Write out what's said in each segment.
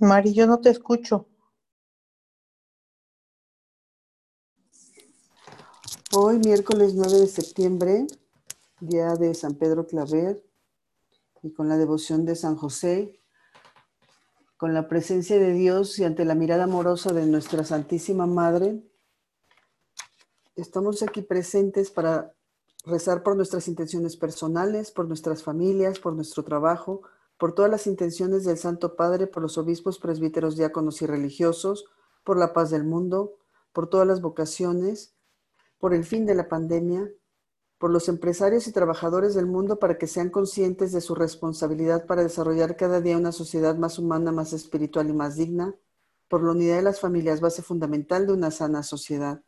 Mari, yo no te escucho. Hoy, miércoles 9 de septiembre, día de San Pedro Claver, y con la devoción de San José, con la presencia de Dios y ante la mirada amorosa de nuestra Santísima Madre, estamos aquí presentes para rezar por nuestras intenciones personales, por nuestras familias, por nuestro trabajo, por todas las intenciones del Santo Padre, por los obispos, presbíteros, diáconos y religiosos, por la paz del mundo, por todas las vocaciones, por el fin de la pandemia, por los empresarios y trabajadores del mundo para que sean conscientes de su responsabilidad para desarrollar cada día una sociedad más humana, más espiritual y más digna, por la unidad de las familias, base fundamental de una sana sociedad,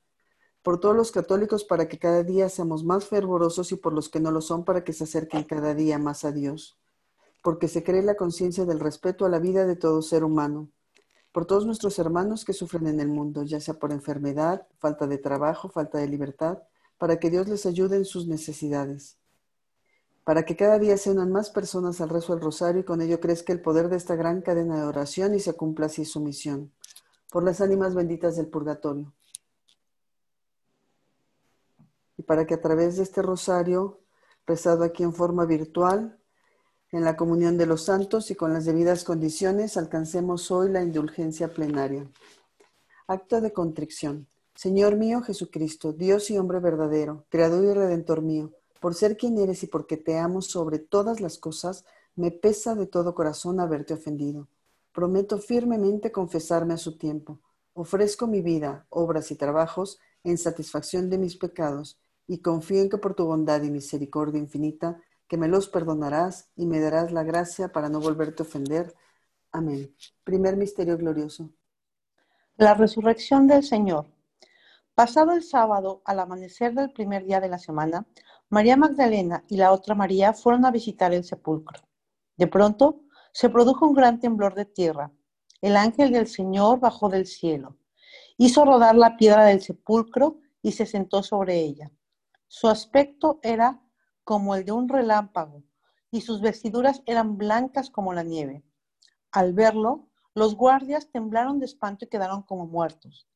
por todos los católicos para que cada día seamos más fervorosos y por los que no lo son para que se acerquen cada día más a Dios porque se cree la conciencia del respeto a la vida de todo ser humano, por todos nuestros hermanos que sufren en el mundo, ya sea por enfermedad, falta de trabajo, falta de libertad, para que Dios les ayude en sus necesidades, para que cada día se unan más personas al rezo del rosario y con ello crezca el poder de esta gran cadena de oración y se cumpla así su misión, por las ánimas benditas del purgatorio. Y para que a través de este rosario, rezado aquí en forma virtual, en la comunión de los santos y con las debidas condiciones, alcancemos hoy la indulgencia plenaria. Acto de contrición. Señor mío Jesucristo, Dios y hombre verdadero, Creador y Redentor mío, por ser quien eres y porque te amo sobre todas las cosas, me pesa de todo corazón haberte ofendido. Prometo firmemente confesarme a su tiempo. Ofrezco mi vida, obras y trabajos en satisfacción de mis pecados y confío en que por tu bondad y misericordia infinita que me los perdonarás y me darás la gracia para no volverte a ofender. Amén. Primer misterio glorioso. La resurrección del Señor. Pasado el sábado, al amanecer del primer día de la semana, María Magdalena y la otra María fueron a visitar el sepulcro. De pronto, se produjo un gran temblor de tierra. El ángel del Señor bajó del cielo, hizo rodar la piedra del sepulcro y se sentó sobre ella. Su aspecto era como el de un relámpago, y sus vestiduras eran blancas como la nieve. Al verlo, los guardias temblaron de espanto y quedaron como muertos.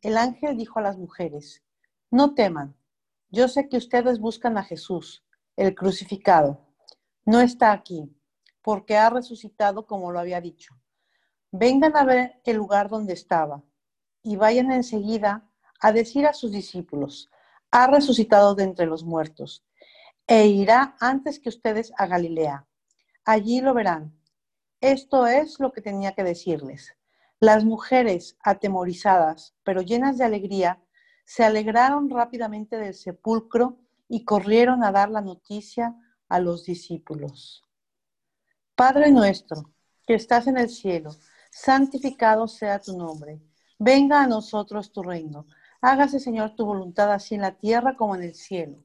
El ángel dijo a las mujeres, no teman, yo sé que ustedes buscan a Jesús, el crucificado. No está aquí, porque ha resucitado como lo había dicho. Vengan a ver el lugar donde estaba y vayan enseguida a decir a sus discípulos, ha resucitado de entre los muertos e irá antes que ustedes a Galilea. Allí lo verán. Esto es lo que tenía que decirles. Las mujeres, atemorizadas, pero llenas de alegría, se alegraron rápidamente del sepulcro y corrieron a dar la noticia a los discípulos. Padre nuestro, que estás en el cielo, santificado sea tu nombre. Venga a nosotros tu reino. Hágase, Señor, tu voluntad así en la tierra como en el cielo.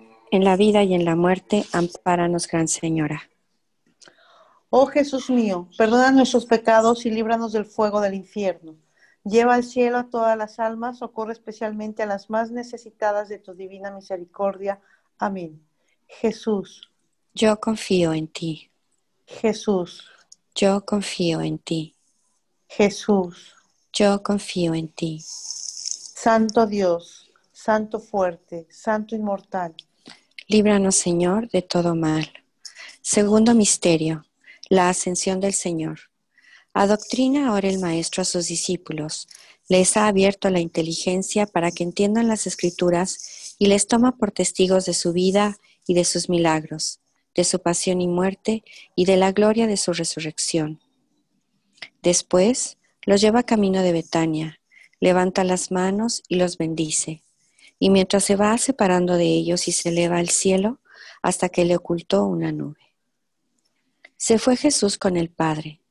En la vida y en la muerte, ampáranos, Gran Señora. Oh Jesús mío, perdona nuestros pecados y líbranos del fuego del infierno. Lleva al cielo a todas las almas, socorre especialmente a las más necesitadas de tu divina misericordia. Amén. Jesús. Yo confío en ti. Jesús. Yo confío en ti. Jesús. Yo confío en ti. Santo Dios, Santo fuerte, Santo inmortal. Líbranos, Señor, de todo mal. Segundo misterio, la ascensión del Señor. Adoctrina ahora el Maestro a sus discípulos. Les ha abierto la inteligencia para que entiendan las escrituras y les toma por testigos de su vida y de sus milagros, de su pasión y muerte y de la gloria de su resurrección. Después los lleva camino de Betania, levanta las manos y los bendice y mientras se va separando de ellos y se eleva al cielo hasta que le ocultó una nube. Se fue Jesús con el Padre.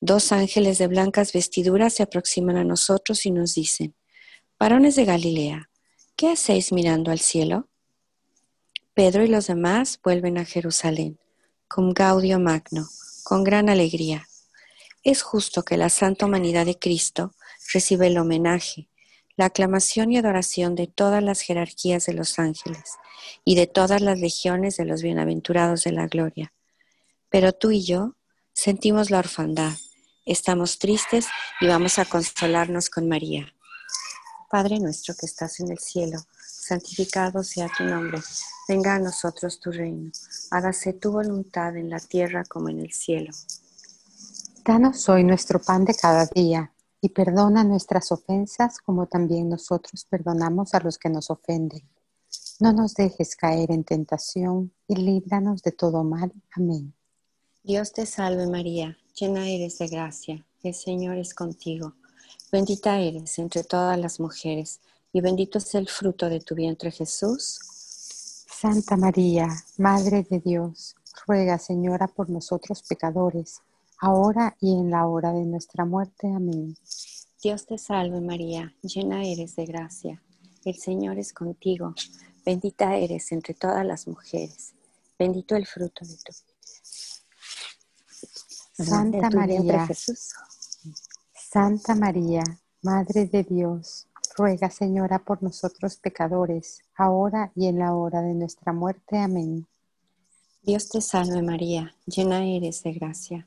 Dos ángeles de blancas vestiduras se aproximan a nosotros y nos dicen, varones de Galilea, ¿qué hacéis mirando al cielo? Pedro y los demás vuelven a Jerusalén, con gaudio magno, con gran alegría. Es justo que la santa humanidad de Cristo reciba el homenaje, la aclamación y adoración de todas las jerarquías de los ángeles y de todas las legiones de los bienaventurados de la gloria. Pero tú y yo sentimos la orfandad, estamos tristes y vamos a consolarnos con María. Padre nuestro que estás en el cielo, santificado sea tu nombre, venga a nosotros tu reino, hágase tu voluntad en la tierra como en el cielo. Danos hoy nuestro pan de cada día y perdona nuestras ofensas como también nosotros perdonamos a los que nos ofenden. No nos dejes caer en tentación y líbranos de todo mal. Amén. Dios te salve María, llena eres de gracia, el Señor es contigo. Bendita eres entre todas las mujeres y bendito es el fruto de tu vientre Jesús. Santa María, Madre de Dios, ruega Señora por nosotros pecadores ahora y en la hora de nuestra muerte. Amén. Dios te salve María, llena eres de gracia, el Señor es contigo, bendita eres entre todas las mujeres, bendito el fruto de tu Santa María, Santa María, Madre de Dios, ruega Señora por nosotros pecadores, ahora y en la hora de nuestra muerte. Amén. Dios te salve María, llena eres de gracia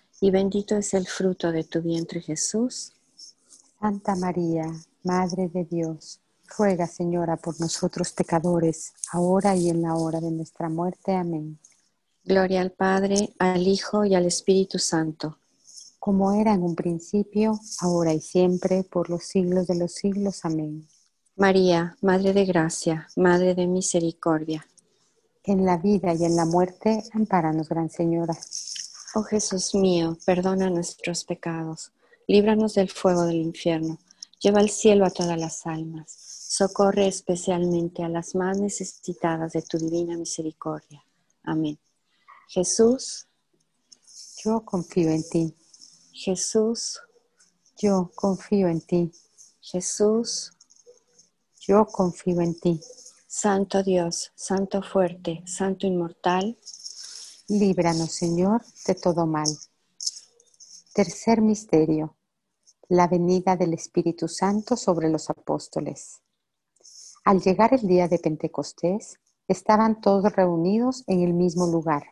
y bendito es el fruto de tu vientre Jesús. Santa María, Madre de Dios, ruega Señora por nosotros pecadores, ahora y en la hora de nuestra muerte. Amén. Gloria al Padre, al Hijo y al Espíritu Santo. Como era en un principio, ahora y siempre, por los siglos de los siglos. Amén. María, Madre de Gracia, Madre de Misericordia en la vida y en la muerte, amparanos, Gran Señora. Oh Jesús mío, perdona nuestros pecados, líbranos del fuego del infierno, lleva al cielo a todas las almas, socorre especialmente a las más necesitadas de tu divina misericordia. Amén. Jesús, yo confío en ti. Jesús, yo confío en ti. Jesús, yo confío en ti. Santo Dios, Santo fuerte, Santo inmortal, líbranos Señor de todo mal. Tercer misterio, la venida del Espíritu Santo sobre los apóstoles. Al llegar el día de Pentecostés, estaban todos reunidos en el mismo lugar.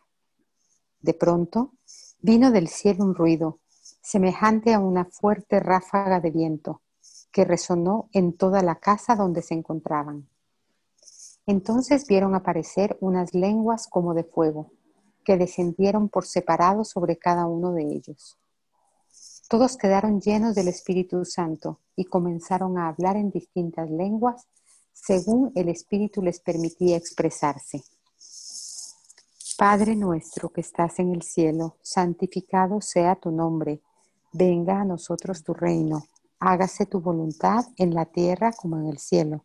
De pronto, vino del cielo un ruido, semejante a una fuerte ráfaga de viento, que resonó en toda la casa donde se encontraban. Entonces vieron aparecer unas lenguas como de fuego, que descendieron por separado sobre cada uno de ellos. Todos quedaron llenos del Espíritu Santo y comenzaron a hablar en distintas lenguas según el Espíritu les permitía expresarse. Padre nuestro que estás en el cielo, santificado sea tu nombre, venga a nosotros tu reino, hágase tu voluntad en la tierra como en el cielo.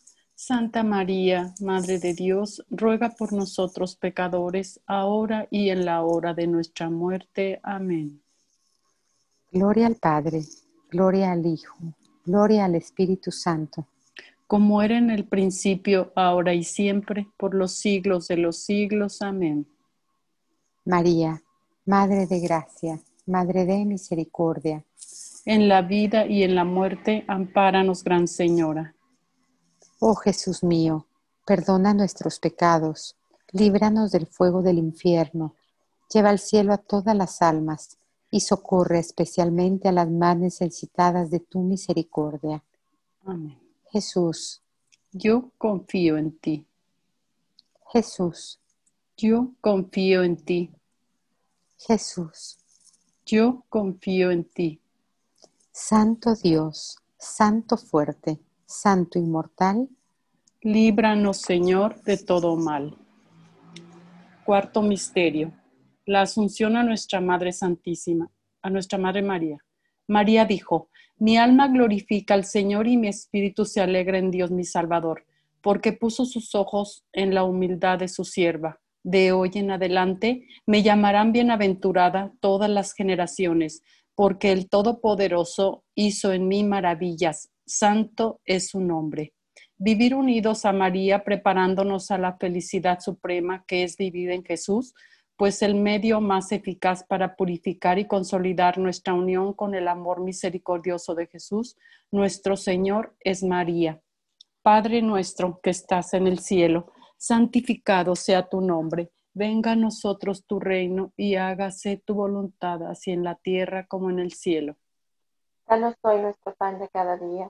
Santa María, Madre de Dios, ruega por nosotros pecadores, ahora y en la hora de nuestra muerte. Amén. Gloria al Padre Gloria al Hijo, gloria al Espíritu Santo. Como era en el principio, ahora y siempre, por los siglos de los siglos. Amén. María, Madre de Gracia, Madre de Misericordia. En la vida y en la muerte, ampáranos, Gran Señora. Oh Jesús mío, perdona nuestros pecados, líbranos del fuego del infierno, lleva al cielo a todas las almas y socorre especialmente a las más necesitadas de tu misericordia. Amén. Jesús. Yo confío en ti. Jesús. Yo confío en ti. Jesús. Yo confío en ti. Santo Dios, Santo fuerte, Santo inmortal. Líbranos, Señor, de todo mal. Cuarto misterio la asunción a nuestra Madre Santísima, a nuestra Madre María. María dijo, mi alma glorifica al Señor y mi espíritu se alegra en Dios mi Salvador, porque puso sus ojos en la humildad de su sierva. De hoy en adelante me llamarán bienaventurada todas las generaciones, porque el Todopoderoso hizo en mí maravillas. Santo es su nombre. Vivir unidos a María, preparándonos a la felicidad suprema que es vivir en Jesús, pues el medio más eficaz para purificar y consolidar nuestra unión con el amor misericordioso de Jesús, nuestro Señor, es María. Padre nuestro que estás en el cielo, santificado sea tu nombre. Venga a nosotros tu reino y hágase tu voluntad, así en la tierra como en el cielo. Danos hoy nuestro pan de cada día.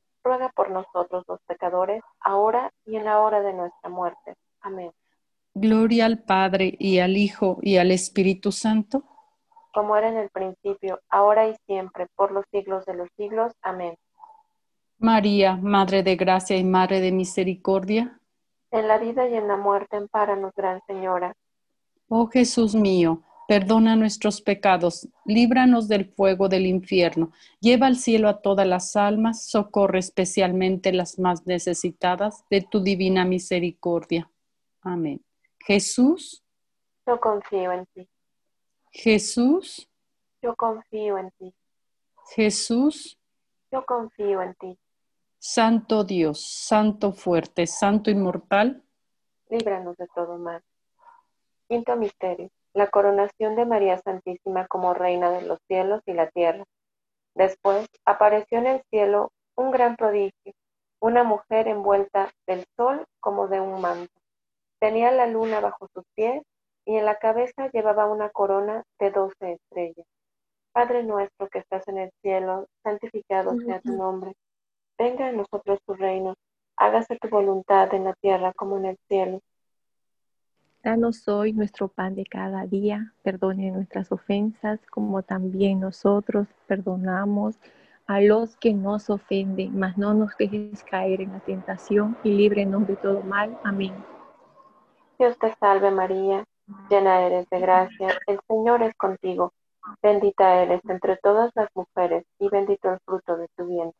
ruega por nosotros los pecadores, ahora y en la hora de nuestra muerte. Amén. Gloria al Padre y al Hijo y al Espíritu Santo. Como era en el principio, ahora y siempre, por los siglos de los siglos. Amén. María, Madre de Gracia y Madre de Misericordia. En la vida y en la muerte, ampáranos, Gran Señora. Oh Jesús mío Perdona nuestros pecados, líbranos del fuego del infierno, lleva al cielo a todas las almas, socorre especialmente las más necesitadas de tu divina misericordia. Amén. Jesús. Yo confío en ti. Jesús. Yo confío en ti. Jesús. Yo confío en ti. Santo Dios, Santo fuerte, Santo inmortal. Líbranos de todo mal. Quinto misterio la coronación de María Santísima como Reina de los cielos y la tierra. Después apareció en el cielo un gran prodigio, una mujer envuelta del sol como de un manto. Tenía la luna bajo sus pies y en la cabeza llevaba una corona de doce estrellas. Padre nuestro que estás en el cielo, santificado sea tu nombre. Venga a nosotros tu reino, hágase tu voluntad en la tierra como en el cielo. Danos hoy nuestro pan de cada día, perdone nuestras ofensas como también nosotros perdonamos a los que nos ofenden, mas no nos dejes caer en la tentación y líbrenos de todo mal. Amén. Dios te salve María, llena eres de gracia, el Señor es contigo, bendita eres entre todas las mujeres y bendito el fruto de tu vientre.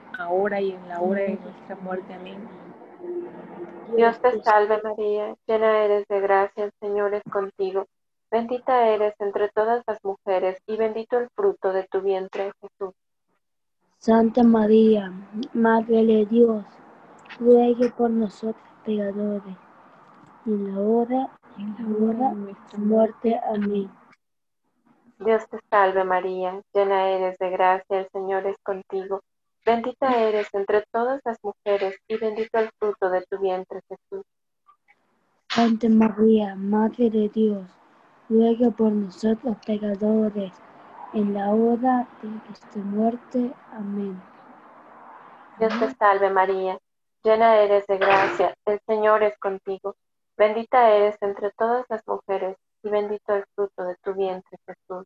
ahora y en la hora de nuestra muerte. Amén. Dios te salve María, llena eres de gracia, el Señor es contigo. Bendita eres entre todas las mujeres y bendito el fruto de tu vientre, Jesús. Santa María, Madre de Dios, ruegue por nosotros pecadores, en la hora en la hora de nuestra muerte. Amén. Dios te salve María, llena eres de gracia, el Señor es contigo. Bendita eres entre todas las mujeres y bendito el fruto de tu vientre, Jesús. Santa María, Madre de Dios, ruega por nosotros pecadores, en la hora de nuestra muerte. Amén. Dios te salve María, llena eres de gracia, el Señor es contigo. Bendita eres entre todas las mujeres y bendito el fruto de tu vientre, Jesús.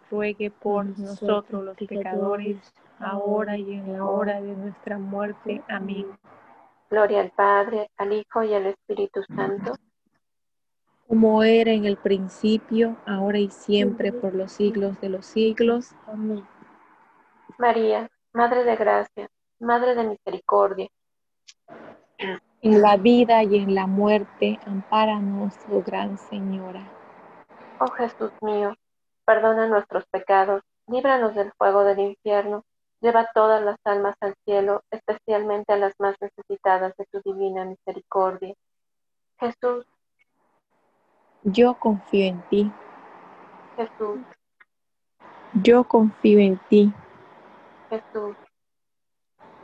ruegue por nosotros los pecadores, ahora y en la hora de nuestra muerte. Amén. Gloria al Padre, al Hijo y al Espíritu Santo. Como era en el principio, ahora y siempre, por los siglos de los siglos. Amén. María, Madre de Gracia, Madre de Misericordia en la vida y en la muerte, ampáranos, oh Gran Señora. Oh Jesús mío, perdona nuestros pecados, líbranos del fuego del infierno, lleva todas las almas al cielo, especialmente a las más necesitadas de tu divina misericordia. Jesús. Yo confío en ti. Jesús. Yo confío en ti. Jesús.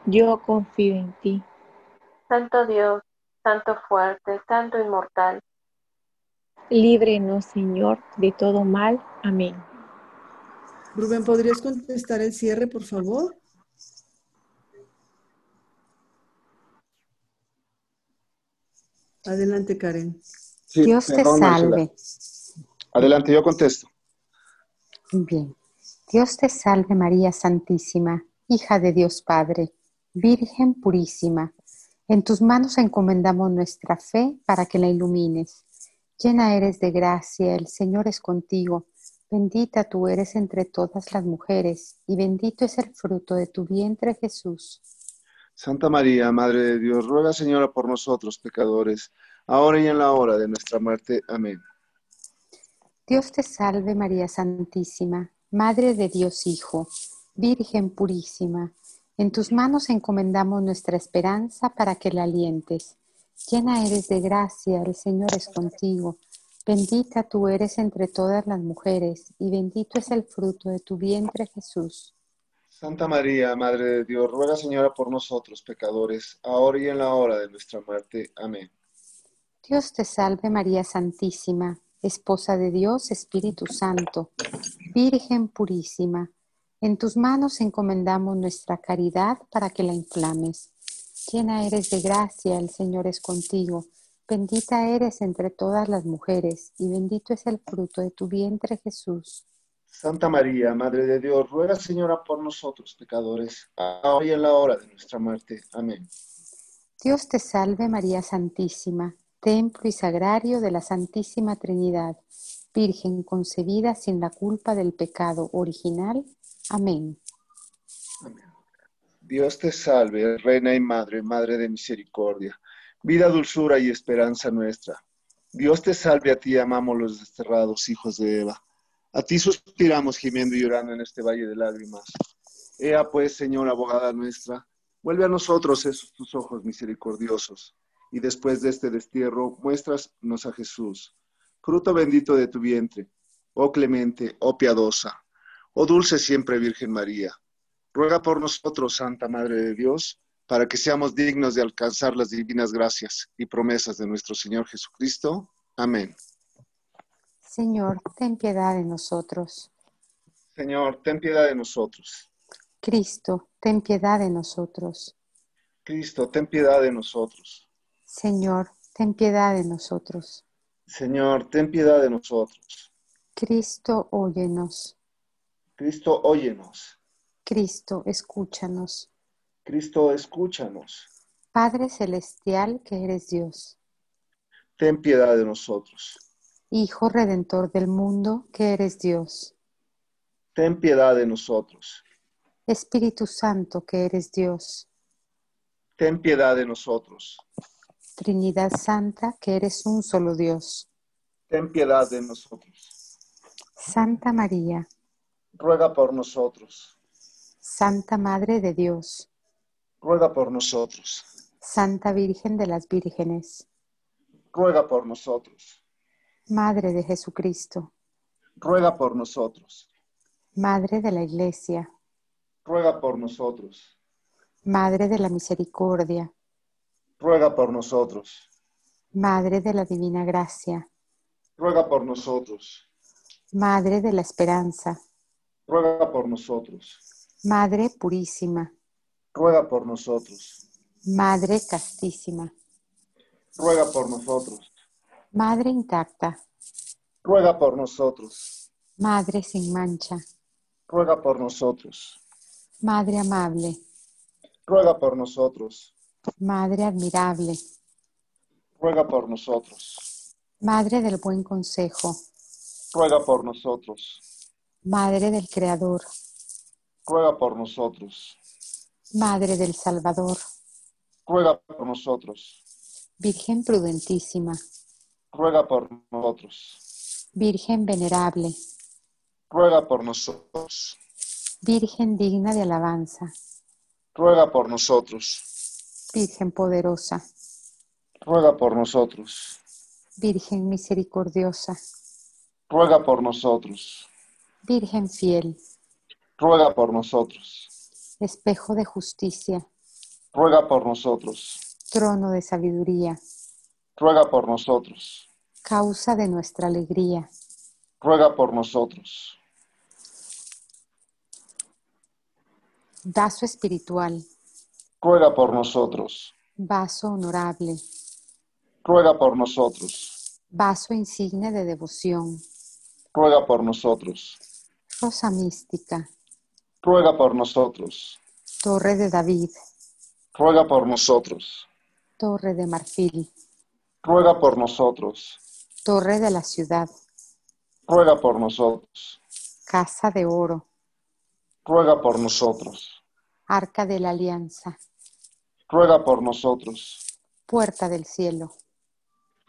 Yo confío en ti. Santo Dios, Santo fuerte, Santo inmortal. Líbrenos, Señor, de todo mal. Amén. Rubén, ¿podrías contestar el cierre, por favor? Adelante, Karen. Dios te salve. Adelante, yo contesto. Bien. Dios te salve, María Santísima, hija de Dios Padre, Virgen purísima en tus manos encomendamos nuestra fe para que la ilumines. Llena eres de gracia, el Señor es contigo. Bendita tú eres entre todas las mujeres, y bendito es el fruto de tu vientre, Jesús. Santa María, Madre de Dios, ruega, Señora, por nosotros pecadores, ahora y en la hora de nuestra muerte. Amén. Dios te salve, María Santísima, Madre de Dios Hijo, Virgen purísima en tus manos encomendamos nuestra esperanza para que la alientes. Llena eres de gracia, el Señor es contigo. Bendita tú eres entre todas las mujeres, y bendito es el fruto de tu vientre, Jesús. Santa María, Madre de Dios, ruega, Señora, por nosotros, pecadores, ahora y en la hora de nuestra muerte. Amén. Dios te salve, María Santísima, Esposa de Dios, Espíritu Santo, Virgen purísima en tus manos encomendamos nuestra caridad para que la inflames. Llena eres de gracia, el Señor es contigo. Bendita eres entre todas las mujeres, y bendito es el fruto de tu vientre, Jesús. Santa María, Madre de Dios, ruega, Señora, por nosotros pecadores, ahora y en la hora de nuestra muerte. Amén. Dios te salve María Santísima, templo y sagrario de la Santísima Trinidad, Virgen concebida sin la culpa del pecado original. Amén. Amén. Dios te salve, Reina y Madre, Madre de Misericordia, vida, dulzura y esperanza nuestra. Dios te salve, a ti amamos los desterrados hijos de Eva. A ti suspiramos gimiendo y llorando en este valle de lágrimas. Ea pues, Señor, abogada nuestra, vuelve a nosotros esos tus ojos misericordiosos, y después de este destierro, muéstranos a Jesús, fruto bendito de tu vientre, oh clemente, oh piadosa, oh dulce siempre Virgen María. Ruega por nosotros, Santa Madre de Dios, para que seamos dignos de alcanzar las divinas gracias y promesas de nuestro Señor Jesucristo. Amén. Señor, ten piedad de nosotros. Señor, ten piedad de nosotros. Cristo, ten piedad de nosotros. Cristo, ten piedad de nosotros. Señor, ten piedad de nosotros. Señor, ten piedad de nosotros. Cristo, óyenos. Cristo, óyenos. Cristo, escúchanos. Cristo, escúchanos. Padre celestial que eres Dios. Ten piedad de nosotros. Hijo redentor del mundo que eres Dios. Ten piedad de nosotros. Espíritu Santo que eres Dios. Ten piedad de nosotros. Trinidad Santa que eres un solo Dios. Ten piedad de nosotros. Santa María. Ruega por nosotros. Santa Madre de Dios. Ruega por nosotros. Santa Virgen de las Vírgenes. Ruega por nosotros. Madre de Jesucristo. Ruega por nosotros. Madre de la Iglesia. Ruega por nosotros. Madre de la Misericordia. Ruega por nosotros. Madre de la Divina Gracia. Ruega por nosotros. Madre de la Esperanza. Ruega por nosotros. Madre Purísima. Ruega por nosotros. Madre Castísima. Ruega por nosotros. Madre intacta. Ruega por nosotros. Madre sin mancha. Ruega por nosotros. Madre amable. Ruega por nosotros. Madre admirable. Ruega por nosotros. Madre del buen consejo. Ruega por nosotros. Madre del Creador. Ruega por nosotros. Madre del Salvador. Ruega por nosotros. Virgen prudentísima. Ruega por nosotros. Virgen venerable. Ruega por nosotros. Virgen digna de alabanza. Ruega por nosotros. Virgen poderosa. Ruega por nosotros. Virgen misericordiosa. Ruega por nosotros. Virgen fiel. Ruega por nosotros. Espejo de justicia. Ruega por nosotros. Trono de sabiduría. Ruega por nosotros. Causa de nuestra alegría. Ruega por nosotros. Vaso espiritual. Ruega por nosotros. Vaso honorable. Ruega por nosotros. Vaso insigne de devoción. Ruega por nosotros. Rosa mística. Ruega por nosotros. Torre de David. Ruega por nosotros. Torre de marfil. Ruega por nosotros. Torre de la ciudad. Ruega por nosotros. Casa de oro. Ruega por nosotros. Arca de la alianza. Ruega por nosotros. Puerta del cielo.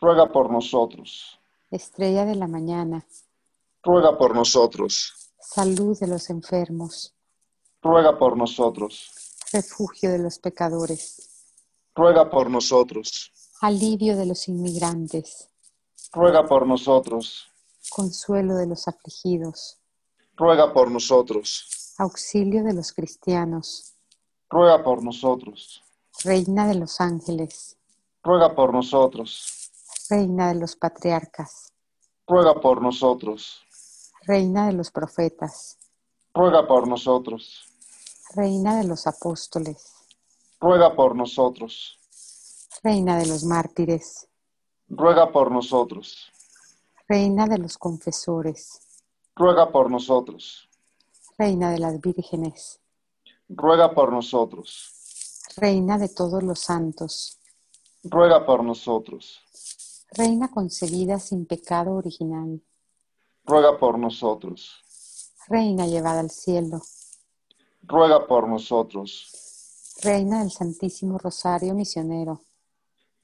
Ruega por nosotros. Estrella de la mañana. Ruega por nosotros. Salud de los enfermos. Ruega por nosotros. Refugio de los pecadores. Ruega por nosotros. Alivio de los inmigrantes. Ruega por nosotros. Consuelo de los afligidos. Ruega por nosotros. Auxilio de los cristianos. Ruega por nosotros. Reina de los ángeles. Ruega por nosotros. Reina de los patriarcas. Ruega por nosotros. Reina de los profetas. Ruega por nosotros. Reina de los apóstoles. Ruega por nosotros. Reina de los mártires. Ruega por nosotros. Reina de los confesores. ruega por nosotros. Reina de las vírgenes, Ruega por nosotros. Reina de todos los santos, Ruega por nosotros. Reina concebida sin pecado original, Ruega por nosotros. Reina llevada al cielo, Ruega por nosotros. Reina del Santísimo Rosario Misionero,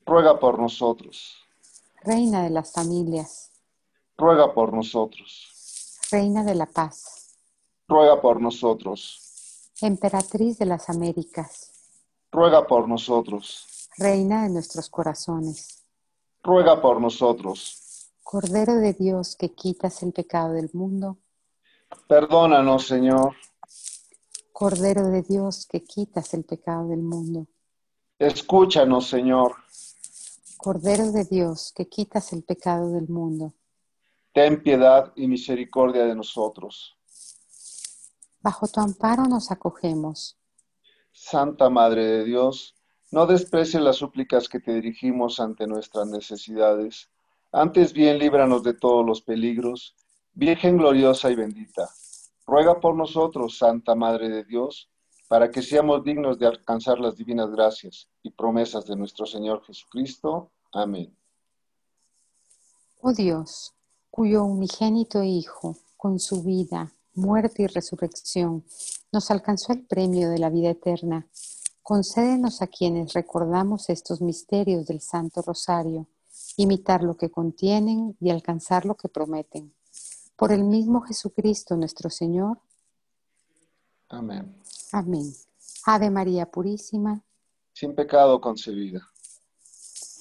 Ruega por nosotros. Reina de las familias, Ruega por nosotros. Reina de la paz, Ruega por nosotros. Emperatriz de las Américas, Ruega por nosotros. Reina de nuestros corazones, Ruega por nosotros. Cordero de Dios que quitas el pecado del mundo, Perdónanos, Señor. Cordero de Dios que quitas el pecado del mundo, Escúchanos, Señor. Cordero de Dios que quitas el pecado del mundo, Ten piedad y misericordia de nosotros. bajo tu amparo nos acogemos. Santa Madre de Dios, no desprecies las súplicas que te dirigimos ante nuestras necesidades. Antes bien, líbranos de todos los peligros. Virgen gloriosa y bendita, ruega por nosotros, Santa Madre de Dios, para que seamos dignos de alcanzar las divinas gracias y promesas de nuestro Señor Jesucristo. Amén. Oh Dios, cuyo unigénito Hijo, con su vida, muerte y resurrección, nos alcanzó el premio de la vida eterna, concédenos a quienes recordamos estos misterios del Santo Rosario, imitar lo que contienen y alcanzar lo que prometen. Por el mismo Jesucristo nuestro Señor. Amén. Amén. Ave María Purísima, Sin pecado concebida.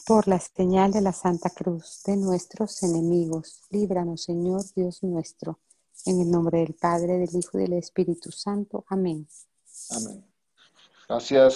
por la señal de la Santa Cruz de nuestros enemigos, líbranos Señor Dios nuestro, en el nombre del Padre, del Hijo y del Espíritu Santo. Amén. Amén. Gracias.